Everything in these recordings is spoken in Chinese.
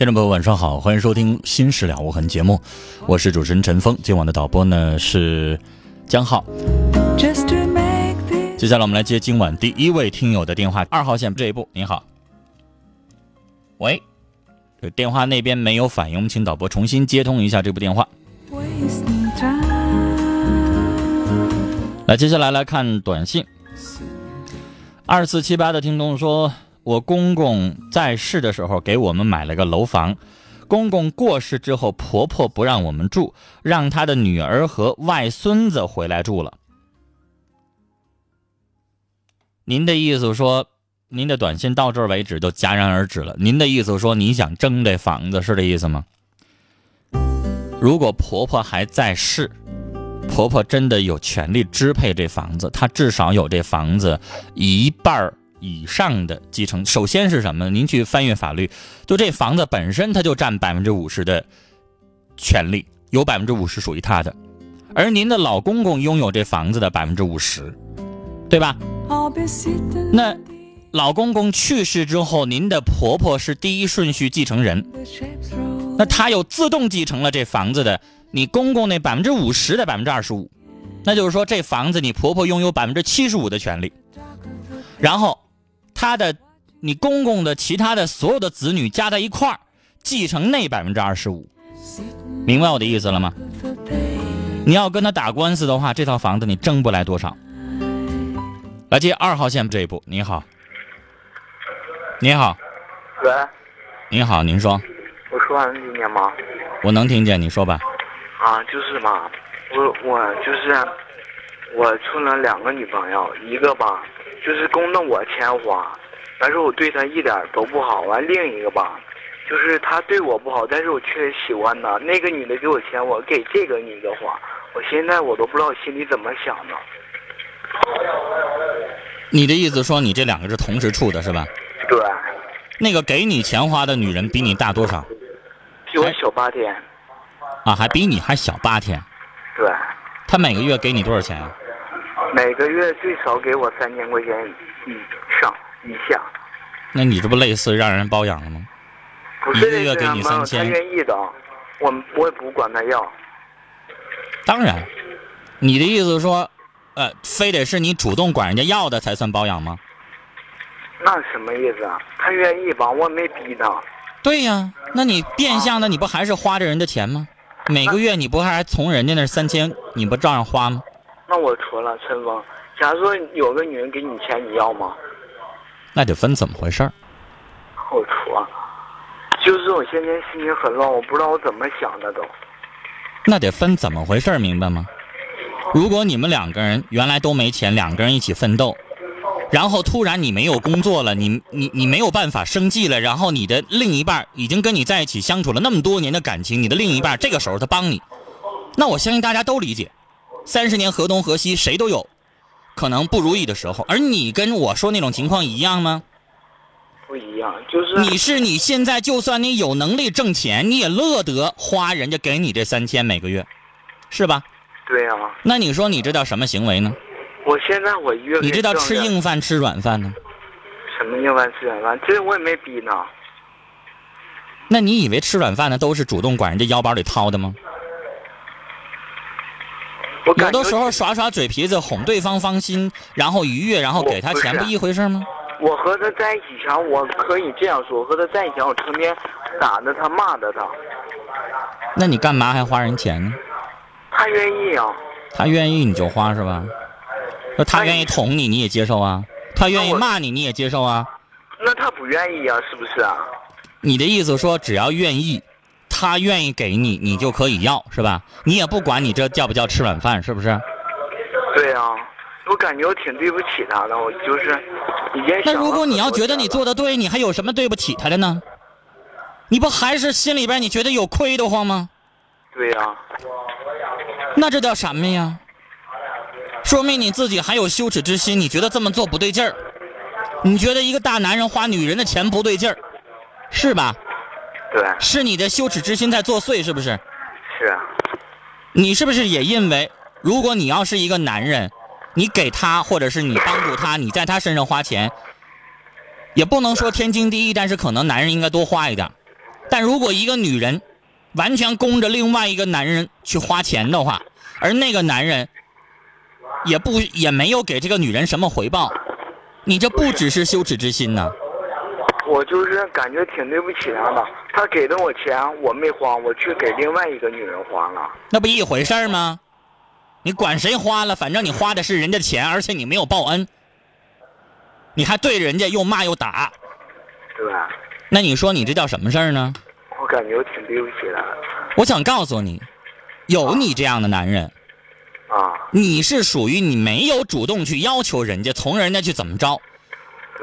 听众朋友，晚上好，欢迎收听《新事了无痕》节目，我是主持人陈峰。今晚的导播呢是江浩。接下来我们来接今晚第一位听友的电话，二号线这一步，您好。喂，这电话那边没有反应，我们请导播重新接通一下这部电话。来，接下来来看短信。二四七八的听众说。我公公在世的时候给我们买了个楼房，公公过世之后，婆婆不让我们住，让她的女儿和外孙子回来住了。您的意思说，您的短信到这儿为止就戛然而止了。您的意思说，你想争这房子是这意思吗？如果婆婆还在世，婆婆真的有权利支配这房子，她至少有这房子一半儿。以上的继承，首先是什么？您去翻阅法律，就这房子本身，它就占百分之五十的权利，有百分之五十属于他的，而您的老公公拥有这房子的百分之五十，对吧？那老公公去世之后，您的婆婆是第一顺序继承人，那她又自动继承了这房子的你公公那百分之五十的百分之二十五，那就是说这房子你婆婆拥有百分之七十五的权利，然后。他的，你公公的其他的所有的子女加在一块儿，继承那百分之二十五，明白我的意思了吗？你要跟他打官司的话，这套房子你挣不来多少。来接二号线这一步，你好，你好，喂，你好，您说，我说话能听见吗？我能听见，你说吧。啊，就是嘛，我我就是我处了两个女朋友，一个吧。就是供着我钱花，但是我对他一点都不好。完另一个吧，就是他对我不好，但是我确实喜欢他。那个女的给我钱，我给这个女的花。我现在我都不知道我心里怎么想的。你的意思说你这两个是同时处的是吧？对。那个给你钱花的女人比你大多少？比我小八天。啊，还比你还小八天。对。她每个月给你多少钱啊？每个月最少给我三千块钱以上以下，那你这不类似让人包养了吗？一个月给你三千，他愿意的，我我也不管他要。当然，你的意思是说，呃，非得是你主动管人家要的才算包养吗？那什么意思啊？他愿意吧，我没逼他。对呀，那你变相的你不还是花着人的钱吗？每个月你不还从人家那三千，你不照样花吗？那我错了，春风。假如说有个女人给你钱，你要吗？那得分怎么回事儿。我错了，就是我现在心情很乱，我不知道我怎么想的都。那得分怎么回事儿，明白吗？如果你们两个人原来都没钱，两个人一起奋斗，然后突然你没有工作了，你你你没有办法生计了，然后你的另一半已经跟你在一起相处了那么多年的感情，你的另一半这个时候他帮你，那我相信大家都理解。三十年河东河西，谁都有可能不如意的时候。而你跟我说那种情况一样吗？不一样，就是你是你现在就算你有能力挣钱，你也乐得花人家给你这三千每个月，是吧？对呀。那你说你这叫什么行为呢？我现在我一月你这叫吃硬饭吃软饭呢？什么硬饭吃软饭？这我也没逼呢。那你以为吃软饭的都是主动管人家腰包里掏的吗？有的时候耍耍嘴皮子哄对方芳心，然后愉悦，然后给他钱，不一回事吗？我和他在一起前，我可以这样说，我和他在一起前，我成天打着他，骂着他，那你干嘛还花人钱呢？他愿意啊。他愿意你就花是吧？那他愿意捅你，你也接受啊？他愿意骂你，你也接受啊？那他不愿意啊，是不是啊？你的意思说，只要愿意，他愿意给你，你就可以要是吧？你也不管你这叫不叫吃软饭，是不是？对啊，我感觉我挺对不起他的，我就是已经那如果你要觉得你做的对，你还有什么对不起他的呢？你不还是心里边你觉得有亏得慌吗？对呀、那这叫什么呀？说明你自己还有羞耻之心，你觉得这么做不对劲儿，你觉得一个大男人花女人的钱不对劲儿，是吧？对，是你的羞耻之心在作祟，是不是？是啊，你是不是也认为，如果你要是一个男人，你给他或者是你帮助他，你在他身上花钱，也不能说天经地义，但是可能男人应该多花一点。但如果一个女人完全供着另外一个男人去花钱的话，而那个男人也不也没有给这个女人什么回报，你这不只是羞耻之心呐、我就是感觉挺对不起他的。他给的我钱我没花，我去给另外一个女人花了。那不一回事儿吗？你管谁花了，反正你花的是人家钱，而且你没有报恩，你还对人家又骂又打，对吧？那你说你这叫什么事儿呢？我感觉我挺对不起他的我想告诉你，有你这样的男人，啊。你是属于你没有主动去要求人家，从人家去怎么着，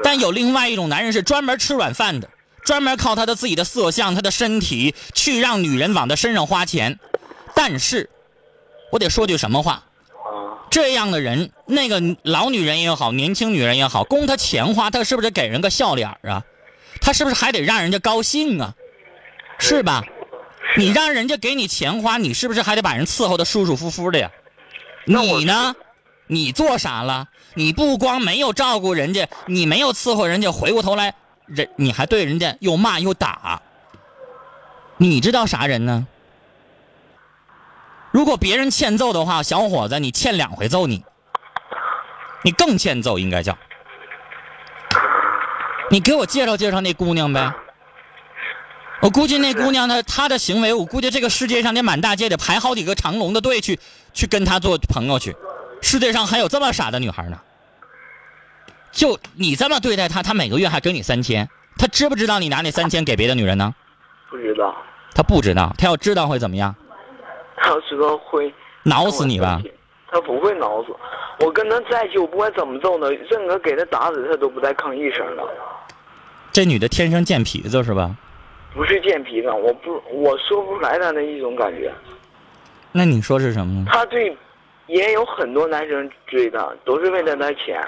但有另外一种男人是专门吃软饭的，专门靠他的自己的色相、他的身体去让女人往他身上花钱，但是，我得说句什么话？啊，这样的人，那个老女人也好，年轻女人也好，供他钱花，他是不是给人个笑脸儿啊？他是不是还得让人家高兴啊？是吧？你让人家给你钱花，你是不是还得把人伺候的舒舒服服的呀？那你呢？你做啥了？你不光没有照顾人家，你没有伺候人家，回过头来，人你还对人家又骂又打。你知道啥人呢？如果别人欠揍的话，小伙子，你欠两回揍你，你更欠揍，应该叫。你给我介绍介绍那姑娘呗。我估计那姑娘她她的行为，我估计这个世界上得满大街得排好几个长龙的队去去跟她做朋友去。世界上还有这么傻的女孩呢？就你这么对待她，她每个月还给你三千，她知不知道你拿那三千给别的女人呢？不知道，她不知道，她要知道会怎么样？她要知道会挠死你吧！！她不会挠死我，跟她在一起，我不管怎么揍她，任何给她打死，她都不带吭一声的。这女的天生贱皮子是吧？不是贱皮子，我不，我说不出来她那一种感觉。那你说是什么呢？她对，也有很多男生追她，都是为了她钱。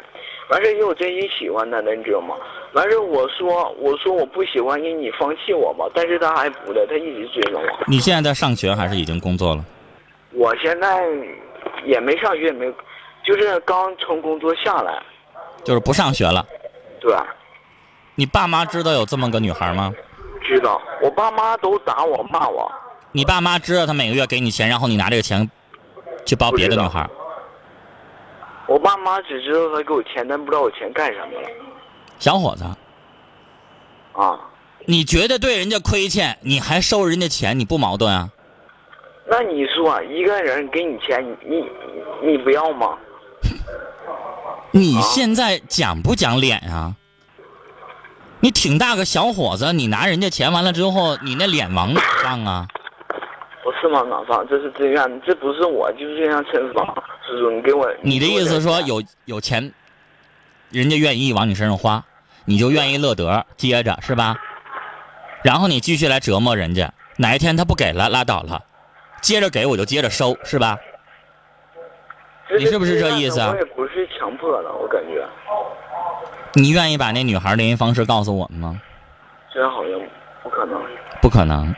完事也有真心喜欢她的，你知道吗？完事我说，我说我不喜欢你，你放弃我吧。但是她还不的，她一直追着我。你现在在上学还是已经工作了？我现在也没上学，也没，就是刚从工作下来。就是不上学了。对，你爸妈知道有这么个女孩吗？知道。我爸妈都打我骂我。你爸妈知道他每个月给你钱，然后你拿这个钱去包别的女孩，我爸妈只知道他给我钱，但不知道我钱干什么了。小伙子，啊，你觉得对人家亏欠，你还收人家钱，你不矛盾啊？那你说一个人给你钱，你你你不要吗？你现在讲不讲脸啊？你挺大个小伙子，你拿人家钱完了之后，你那脸往哪放啊？我是吗？老方？这是自愿，这不是我，就是这样称方。叔叔，你给我。你的意思说有有钱，人家愿意往你身上花，你就愿意乐得，接着是吧？然后你继续来折磨人家，哪一天他不给了，拉倒了，接着给我就接着收，是吧？你是不是这意思啊我也不是强迫的，我感觉你愿意把那女孩联系方式告诉我们吗？这好像不可能。不可能。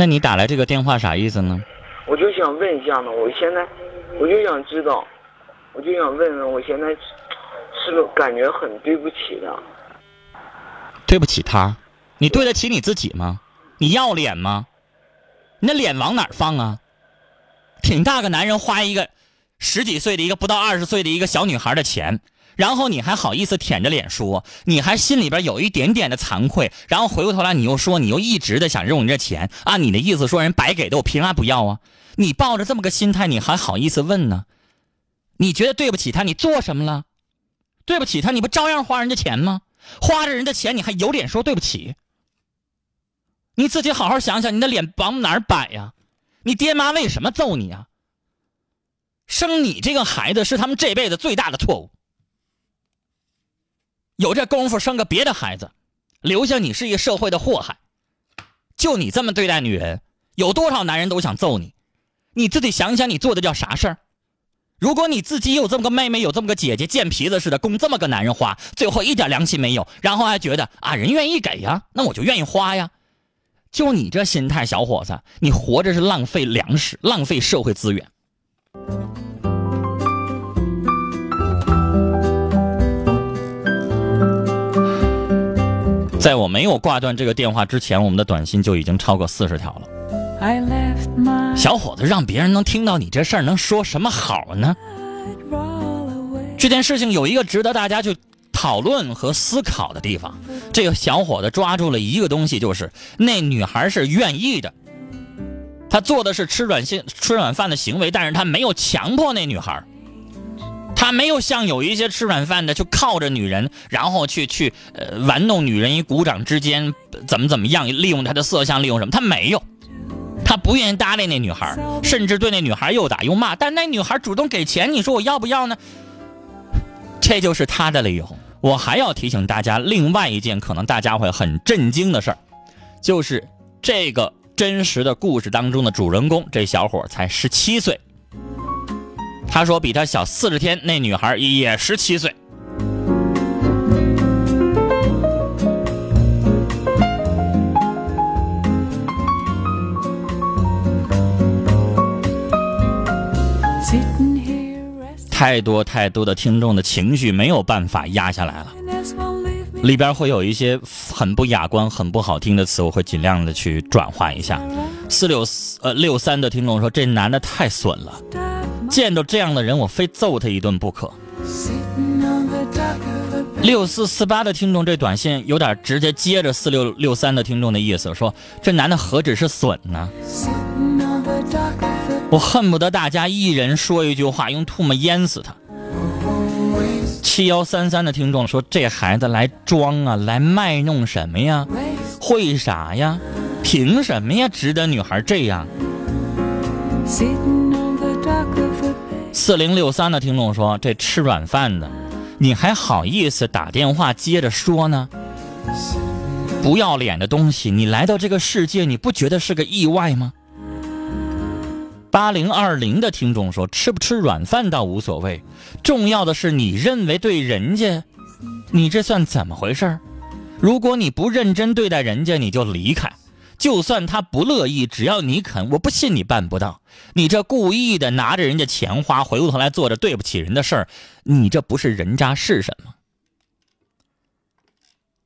那你打来这个电话啥意思呢？我就想问一下呢，我现在我就想知道，我就想问问，我现在是不是感觉很对不起他？对不起他，你对得起你自己吗？你要脸吗？你那脸往哪儿放啊？挺大个男人花一个十几岁的一个不到二十岁的一个小女孩的钱，然后你还好意思舔着脸说，你还心里边有一点点的惭愧，然后回过头来你又说你又一直的想用你这钱，按你的意思说人白给的，我凭啥不要啊？你抱着这么个心态，你还好意思问呢？你觉得对不起他，你做什么了？对不起他，你不照样花人家钱吗？花着人家钱，你还有脸说对不起？你自己好好想想，你的脸往哪摆呀？你爹妈为什么揍你啊？生你这个孩子是他们这辈子最大的错误。有这功夫生个别的孩子，留下你是一个社会的祸害。就你这么对待女人，有多少男人都想揍你？你自己想想，你做的叫啥事儿？如果你自己有这么个妹妹，有这么个姐姐，贱皮子似的供这么个男人花，最后一点良心没有，然后还觉得啊人愿意给呀，那我就愿意花呀。就你这心态，小伙子，你活着是浪费粮食，浪费社会资源。在我没有挂断这个电话之前，我们的短信就已经超过四十条了。小伙子，让别人能听到你这事儿，能说什么好呢？这件事情有一个值得大家去讨论和思考的地方。这个小伙子抓住了一个东西，就是那女孩是愿意的，他做的是吃软性吃软饭的行为，但是他没有强迫那女孩。他没有像有一些吃软饭的，就靠着女人，然后去去呃玩弄女人，一鼓掌之间怎么怎么样，利用她的色相，利用什么？他没有，他不愿意搭理那女孩，甚至对那女孩又打又骂。但那女孩主动给钱，你说我要不要呢？这就是他的理由。我还要提醒大家，另外一件可能大家会很震惊的事儿，就是这个真实的故事当中的主人公，这小伙才十七岁。他说比他小四十天，那女孩也十七岁。太多太多的听众的情绪没有办法压下来了，里边会有一些很不雅观、很不好听的词，我会尽量的去转化一下。四六呃六三的听众说：“这男的太损了，见到这样的人，我非揍他一顿不可。”六四四八的听众这短信有点直接接着四六六三的听众的意思，说：“这男的何止是损呢？”我恨不得大家一人说一句话，用唾沫淹死他。七幺三三的听众说：“这孩子来装啊，来卖弄什么呀？会啥呀？凭什么呀？值得女孩这样？”四零六三的听众说：“这吃软饭的，你还好意思打电话接着说呢？不要脸的东西！你来到这个世界，你不觉得是个意外吗？”八零二零的听众说：“吃不吃软饭倒无所谓，重要的是你认为对人家，你这算怎么回事如果你不认真对待人家，你就离开。就算他不乐意，只要你肯，我不信你办不到。你这故意的拿着人家钱花，回过头来做着对不起人的事儿，你这不是人渣是什么？”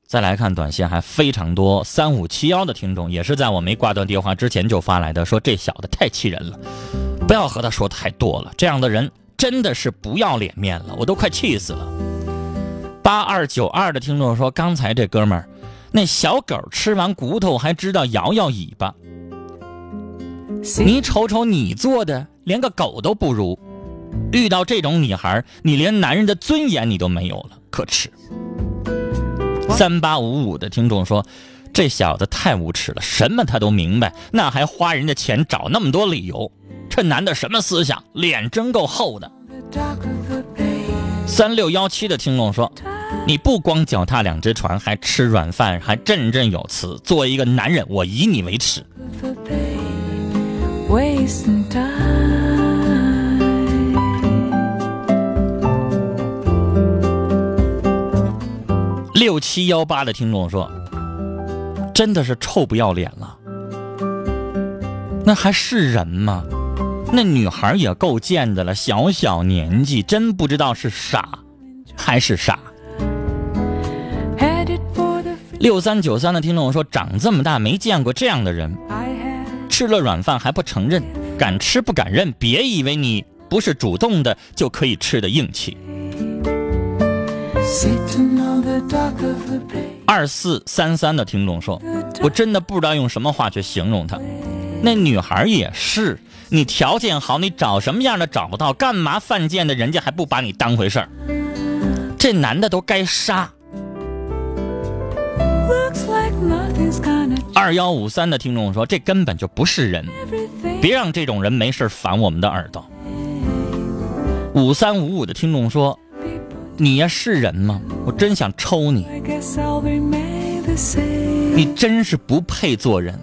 再来看短信还非常多，三五七幺的听众也是在我没挂断电话之前就发来的，说这小子太气人了，不要和他说太多了，这样的人真的是不要脸面了，我都快气死了。八二九二的听众说，刚才这哥们儿，那小狗吃完骨头还知道摇摇尾巴，你瞅瞅你做的，连个狗都不如，遇到这种女孩，你连男人的尊严你都没有了，可耻。三八五五的听众说：“这小子太无耻了，什么他都明白，那还花人家钱找那么多理由，这男的什么思想，脸真够厚的。”三六幺七的听众说：“你不光脚踏两只船，还吃软饭，还振振有词。作为一个男人，我以你为耻。”六七幺八的听众说：“真的是臭不要脸了，那还是人吗？那女孩也够贱的了，小小年纪，真不知道是傻还是傻。六三九三的听众说，长这么大没见过这样的人，吃了软饭还不承认，敢吃不敢认，别以为你不是主动的就可以吃的硬气。二四三三的听众说，我真的不知道用什么话去形容他。那女孩也是，你条件好，你找什么样的找不到，干嘛犯贱的人家还不把你当回事儿？这男的都该杀。二幺五三的听众说，这根本就不是人，别让这种人没事烦我们的耳朵。五三五五的听众说，你呀是人吗？我真想抽你，你真是不配做人。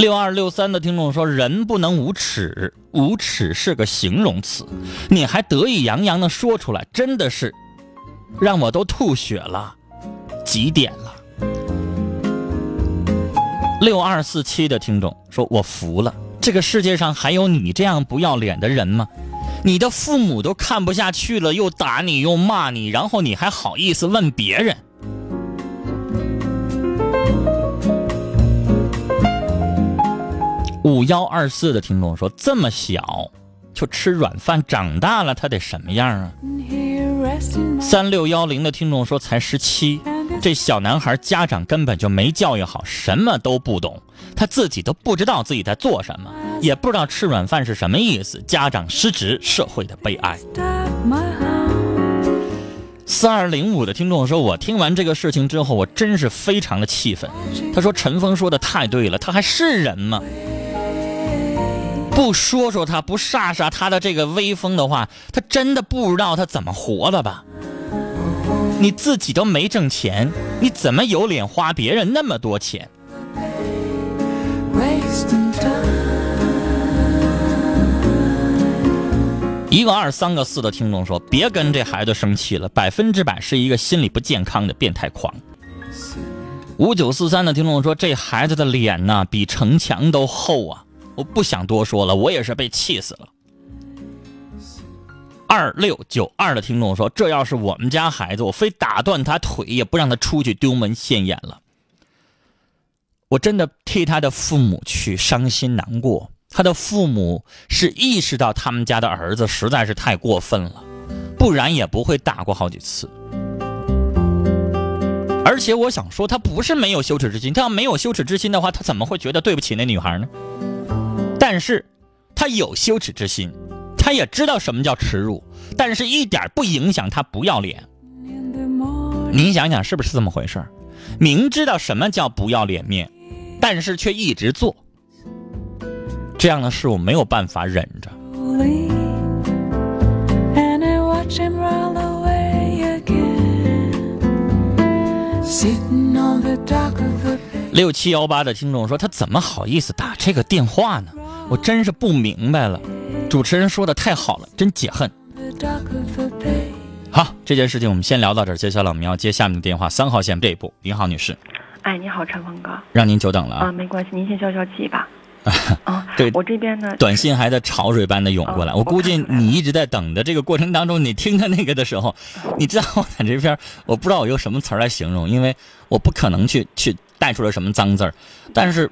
六二六三的听众说：“人不能无耻，无耻是个形容词，你还得意洋洋的说出来，真的是让我都吐血了。”几点了？六二四七的听众说：“我服了，这个世界上还有你这样不要脸的人吗？你的父母都看不下去了，又打你又骂你，然后你还好意思问别人？”五幺二四的听众说：“这么小就吃软饭，长大了他得什么样啊？”三六幺零的听众说：“才十七，这小男孩家长根本就没教育好，什么都不懂，他自己都不知道自己在做什么，也不知道吃软饭是什么意思。家长失职，社会的悲哀。”四二零五的听众说：“我听完这个事情之后，我真是非常的气愤。”他说：“陈峰说的太对了，他还是人吗？”不说说他，不煞煞他的这个威风的话，他真的不知道他怎么活的吧？你自己都没挣钱，你怎么有脸花别人那么多钱？一个二三个四的听众说：“别跟这孩子生气了，百分之百是一个心理不健康的变态狂。”五九四三的听众说：“这孩子的脸呐，比城墙都厚啊！”我不想多说了，我也是被气死了。二六九二的听众说：“这要是我们家孩子，我非打断他腿，也不让他出去丢门现眼了。”我真的替他的父母去伤心难过。他的父母是意识到他们家的儿子实在是太过分了，不然也不会打过好几次。而且我想说，他不是没有羞耻之心，他要没有羞耻之心的话，他怎么会觉得对不起那女孩呢？但是，他有羞耻之心，他也知道什么叫耻辱，但是一点不影响他不要脸。您想想是不是这么回事明知道什么叫不要脸面，但是却一直做，这样的事我没有办法忍着。六七幺八的听众说：“他怎么好意思打这个电话呢？”我真是不明白了，主持人说的太好了，真解恨。好，这件事情我们先聊到这儿，接下来我们要接下面的电话，三号线这一步。您好，女士。哎，你好，陈峰哥。让您久等了啊。没关系，您先消消气吧。啊，对，我这边呢，短信还在潮水般的涌过来。我估计你一直在等的这个过程当中，你听他那个的时候，你知道我在这边，我不知道我用什么词来形容，因为我不可能去去带出来什么脏字儿，但是。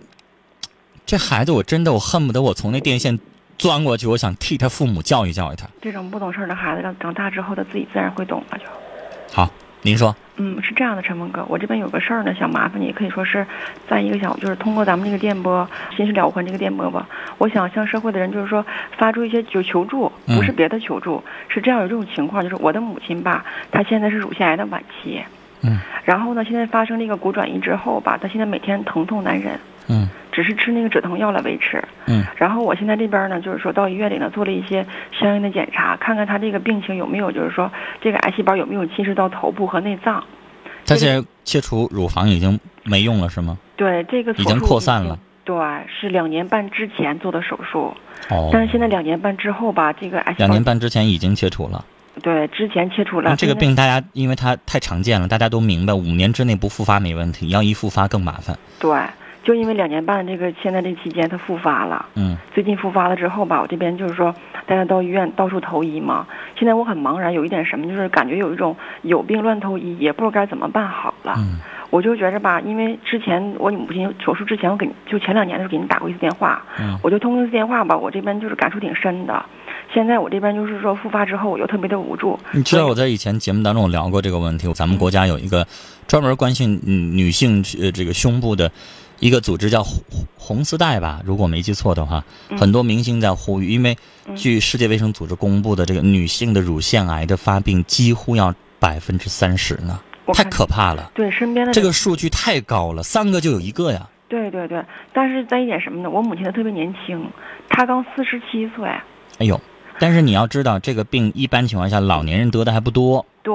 这孩子，我真的我恨不得我从那电线钻过去，我想替他父母教育教育他。这种不懂事儿的孩子，长长大之后他自己自然会懂了。就好，您说。嗯，是这样的，陈峰哥，我这边有个事儿呢，想麻烦你，可以说是在一个想，就是通过咱们这个电波“心事了无痕”这个电波吧，我想向社会的人，就是说发出一些就求助，不是别的求助，是这样有这种情况，就是我的母亲吧，她现在是乳腺癌的晚期，嗯，然后呢，现在发生这个骨转移之后吧，她现在每天疼痛难忍，嗯。只是吃那个止疼药来维持，嗯，然后我现在这边呢，就是说到医院里呢做了一些相应的检查，看看他这个病情有没有，就是说这个癌细胞有没有侵蚀到头部和内脏。他现在切除乳房已经没用了，是吗？对，这个已经扩散了。对，是两年半之前做的手术。哦。但是现在两年半之后吧，这个癌细胞两年半之前已经切除了。对，之前切除了。这个病大家因为它太常见了，大家都明白，五年之内不复发没问题，要一复发更麻烦。对，就因为两年半这个现在这期间它复发了，嗯最近复发了之后吧，我这边就是说大家到医院到处投医嘛。现在我很茫然，有一点什么，就是感觉有一种有病乱投医，也不知道该怎么办好了。嗯我就觉着吧，因为之前我母亲手术之前，我给就前两年的时候给您打过一次电话，嗯我就通过一次电话吧，我这边就是感触挺深的。现在我这边就是说复发之后，我又特别的无助。你知道我在以前节目当中我聊过这个问题，咱们国家有一个专门关心嗯女性呃这个胸部的一个组织叫红红丝带吧，如果没记错的话，嗯。很多明星在呼吁，因为据世界卫生组织公布的这个女性的乳腺癌的发病几乎要百分之三十呢，太可怕了，对身边的这个数据太高了，三个就有一个呀。对对对，但是在一点什么呢？我母亲她特别年轻，她刚四十七岁。哎呦，但是你要知道，这个病一般情况下老年人得的还不多，对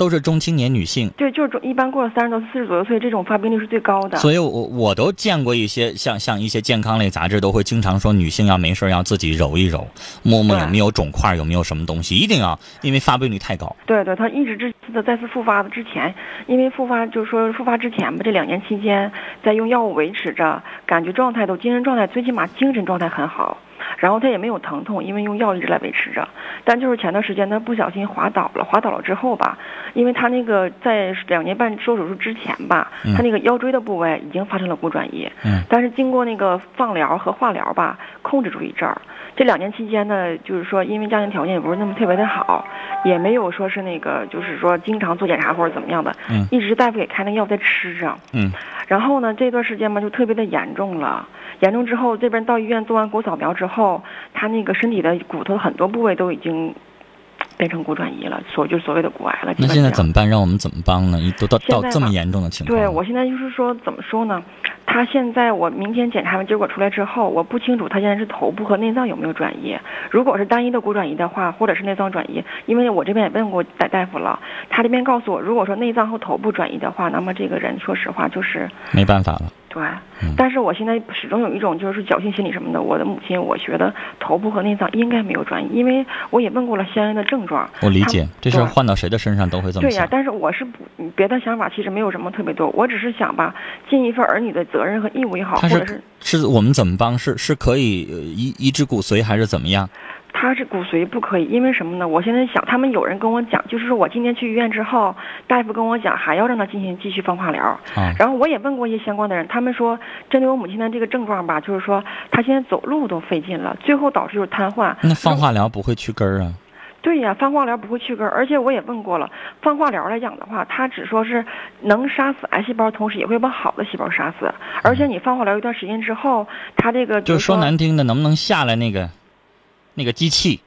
都是中青年女性。对，就是说一般过了三十多、四十左右岁，这种发病率是最高的。所以我我都见过一些像像一些健康类杂志都会经常说女性要没事要自己揉一揉，摸摸有没有肿块，有没有什么东西，一定要，因为发病率太高。对对，她一直这次的再次复发的之前，因为复发就是说复发之前吧，这两年期间在用药物维持着，感觉状态都精神状态最起码精神状态很好，然后他也没有疼痛，因为用药一直来维持着。但就是前段时间他不小心滑倒了，滑倒了之后吧，因为他那个在两年半做手术之前吧，他那个腰椎的部位已经发生了骨转移，嗯但是经过那个放疗和化疗吧，控制住一阵儿。这两年期间呢，就是说因为家庭条件也不是那么特别的好，也没有说是那个就是说经常做检查或者怎么样的，嗯一直大夫给开那药在吃着。嗯然后呢，这段时间嘛就特别的严重了，严重之后这边到医院做完骨扫描之后，他那个身体的骨头很多部位都已经变成骨转移了，所就是所谓的骨癌了。那现在怎么办？让我们怎么帮呢？一都到到这么严重的情况，对我现在就是说，怎么说呢？他现在我明天检查完结果出来之后，我不清楚他现在是头部和内脏有没有转移。如果是单一的骨转移的话，或者是内脏转移，因为我这边也问过大大夫了，他这边告诉我，如果说内脏和头部转移的话，那么这个人说实话就是没办法了。对。嗯但是我现在始终有一种就是侥幸心理什么的。我的母亲，我觉得头部和内脏应该没有转移，因为我也问过了相应的症状。我理解，这事儿换到谁的身上都会这么对呀、想。但是我是不别的想法，其实没有什么特别多，我只是想吧，尽一份儿女的责任和义务也好，他或者是是是我们怎么帮？是是可以呃移移植骨髓还是怎么样？他是骨髓不可以，因为什么呢？我现在想，他们有人跟我讲，就是说我今天去医院之后，大夫跟我讲还要让他进行继续放化疗，啊然后我也问过一些相关的人，他们说针对我母亲的这个症状吧，就是说她现在走路都费劲了，最后导致就是瘫痪。那放化疗不会去根儿啊？对呀，放化疗不会去根儿，而且我也问过了，放化疗来讲的话，它只说是能杀死癌细胞，同时也会把好的细胞杀死。而且你放化疗一段时间之后，它这个就是说说难听的，能不能下来那个那个机器？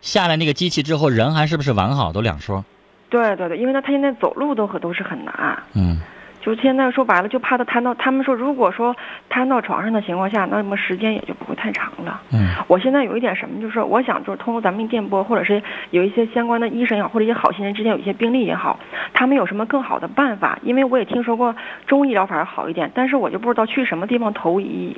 下来那个机器之后，人还是不是完好都两说。对对对，因为他他现在走路都可都是很难，嗯，就现在说白了，就怕他瘫到。他们说，如果说瘫到床上的情况下，那么时间也就不会太长了。嗯，我现在有一点什么，就是我想就是通过咱们电波，或者是有一些相关的医生也好，或者一些好心人之间有一些病例也好，他们有什么更好的办法？因为我也听说过中医疗法好一点，但是我就不知道去什么地方投医。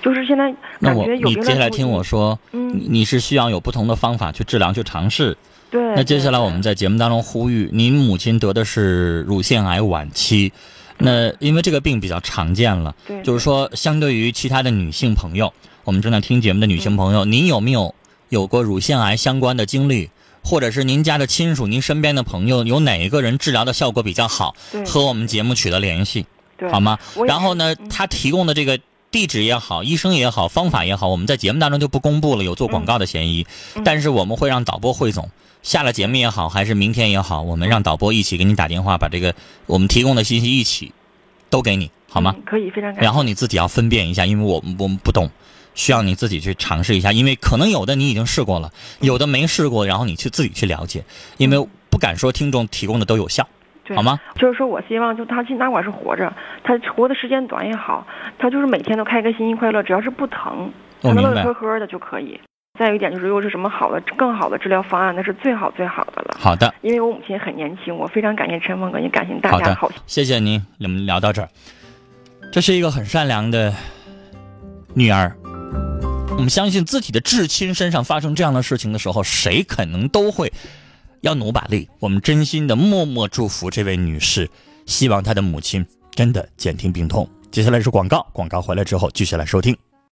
好，就是现在那我感觉有你接下来听我说，嗯。你你是需要有不同的方法去治疗去尝试。对。那接下来我们在节目当中呼吁，您母亲得的是乳腺癌晚期，那因为这个病比较常见了，对就是说相对于其他的女性朋友，我们正在听节目的女性朋友，您有没有有过乳腺癌相关的经历？或者是您家的亲属、您身边的朋友，有哪一个人治疗的效果比较好，对。和我们节目取得联系，对好吗然后呢他提供的这个地址也好，医生也好，方法也好，我们在节目当中就不公布了，有做广告的嫌疑。嗯但是我们会让导播汇总，下了节目也好，还是明天也好，我们让导播一起给你打电话，把这个我们提供的信息一起都给你，好吗？嗯可以，非常感谢。然后你自己要分辨一下，因为我们我们不懂，需要你自己去尝试一下，因为可能有的你已经试过了，有的没试过，然后你去自己去了解，因为不敢说听众提供的都有效，对好吗？就是说我希望，就他尽哪管是活着，他活的时间短也好，他就是每天都开开心心快乐，只要是不疼，他能乐呵呵的就可以。再有一点就是，如果是什么好的、更好的治疗方案，那是最好最好的了。好的，因为我母亲很年轻，我非常感谢陈峰哥，也感谢大好的家好。，谢谢您，我们聊到这儿。这是一个很善良的女儿，我们相信自己的至亲身上发生这样的事情的时候，谁可能都会要努把力。我们真心的默默祝福这位女士，希望她的母亲真的减轻病痛。接下来是广告，广告回来之后继续来收听。